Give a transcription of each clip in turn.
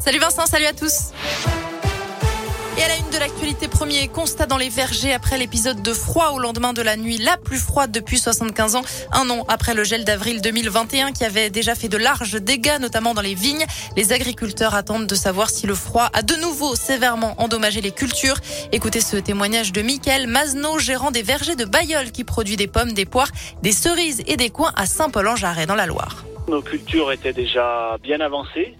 Salut Vincent, salut à tous. Et à la une de l'actualité, premier constat dans les vergers après l'épisode de froid au lendemain de la nuit la plus froide depuis 75 ans. Un an après le gel d'avril 2021 qui avait déjà fait de larges dégâts, notamment dans les vignes. Les agriculteurs attendent de savoir si le froid a de nouveau sévèrement endommagé les cultures. Écoutez ce témoignage de Mickaël Mazno, gérant des vergers de Bayeul qui produit des pommes, des poires, des cerises et des coins à Saint-Paul-en-Jarret dans la Loire. Nos cultures étaient déjà bien avancées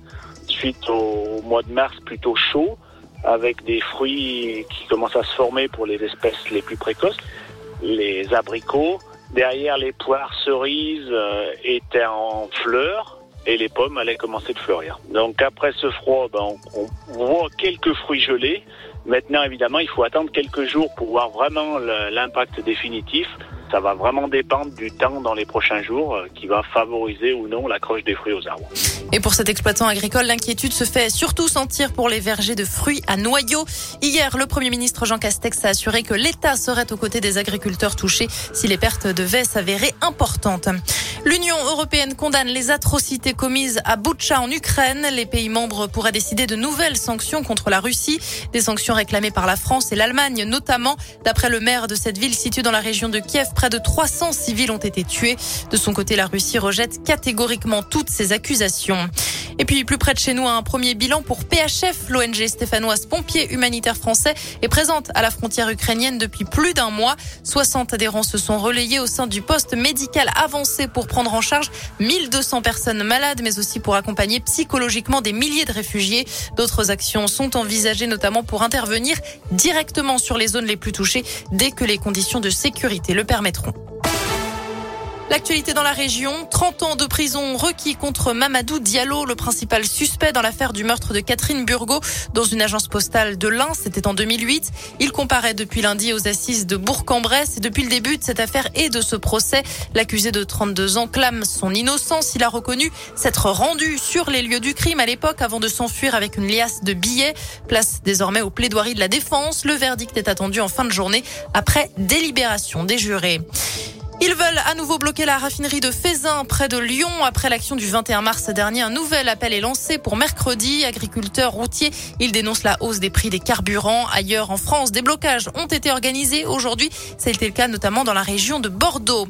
suite au mois de mars plutôt chaud avec des fruits qui commencent à se former pour les espèces les plus précoces, les abricots. Derrière, les poires cerises euh, étaient en fleurs et les pommes allaient commencer de fleurir. Donc après ce froid, ben, on, voit quelques fruits gelés. Maintenant, évidemment, il faut attendre quelques jours pour voir vraiment l'impact définitif. Ça va vraiment dépendre du temps dans les prochains jours euh, qui va favoriser ou non l'accroche des fruits aux arbres. Et pour cet exploitant agricole, l'inquiétude se fait surtout sentir pour les vergers de fruits à noyaux. Hier, le Premier ministre Jean Castex a assuré que l'État serait aux côtés des agriculteurs touchés si les pertes devaient s'avérer importantes. L'Union européenne condamne les atrocités commises à Boutcha en Ukraine. Les pays membres pourraient décider de nouvelles sanctions contre la Russie, des sanctions réclamées par la France et l'Allemagne notamment. D'après le maire de cette ville située dans la région de Kiev, près de 300 civils ont été tués. De son côté, la Russie rejette catégoriquement toutes ces accusations. Et puis plus près de chez nous, un premier bilan pour PHF, l'ONG stéphanoise pompier humanitaire français, est présente à la frontière ukrainienne depuis plus d'un mois. 60 adhérents se sont relayés au sein du poste médical avancé pour prendre en charge 1200 personnes malades, mais aussi pour accompagner psychologiquement des milliers de réfugiés. D'autres actions sont envisagées, notamment pour intervenir directement sur les zones les plus touchées dès que les conditions de sécurité le permettront. L'actualité dans la région, 30 ans de prison requis contre Mamadou Diallo, le principal suspect dans l'affaire du meurtre de Catherine Burgot dans une agence postale de l'Ain, c'était en 2008. Il comparaît depuis lundi aux assises de Bourg-en-Bresse et depuis le début de cette affaire et de ce procès, l'accusé de 32 ans clame son innocence. Il a reconnu s'être rendu sur les lieux du crime à l'époque avant de s'enfuir avec une liasse de billets. Place désormais aux plaidoiries de la défense. Le verdict est attendu en fin de journée après délibération des jurés. Ils veulent à nouveau bloquer la raffinerie de Fézin près de Lyon. Après l'action du 21 mars dernier, un nouvel appel est lancé pour mercredi. Agriculteurs routiers, ils dénoncent la hausse des prix des carburants. Ailleurs en France, des blocages ont été organisés aujourd'hui. Été le cas notamment dans la région de Bordeaux.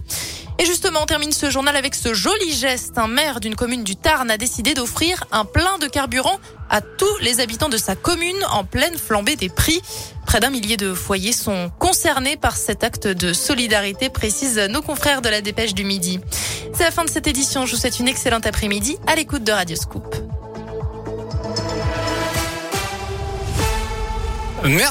Et justement, on termine ce journal avec ce joli geste. Un maire d'une commune du Tarn a décidé d'offrir un plein de carburant à tous les habitants de sa commune en pleine flambée des prix. Près d'un millier de foyers sont concernés par cet acte de solidarité, précisent nos confrères de la Dépêche du Midi. C'est la fin de cette édition. Je vous souhaite une excellente après-midi à l'écoute de Radio Scoop.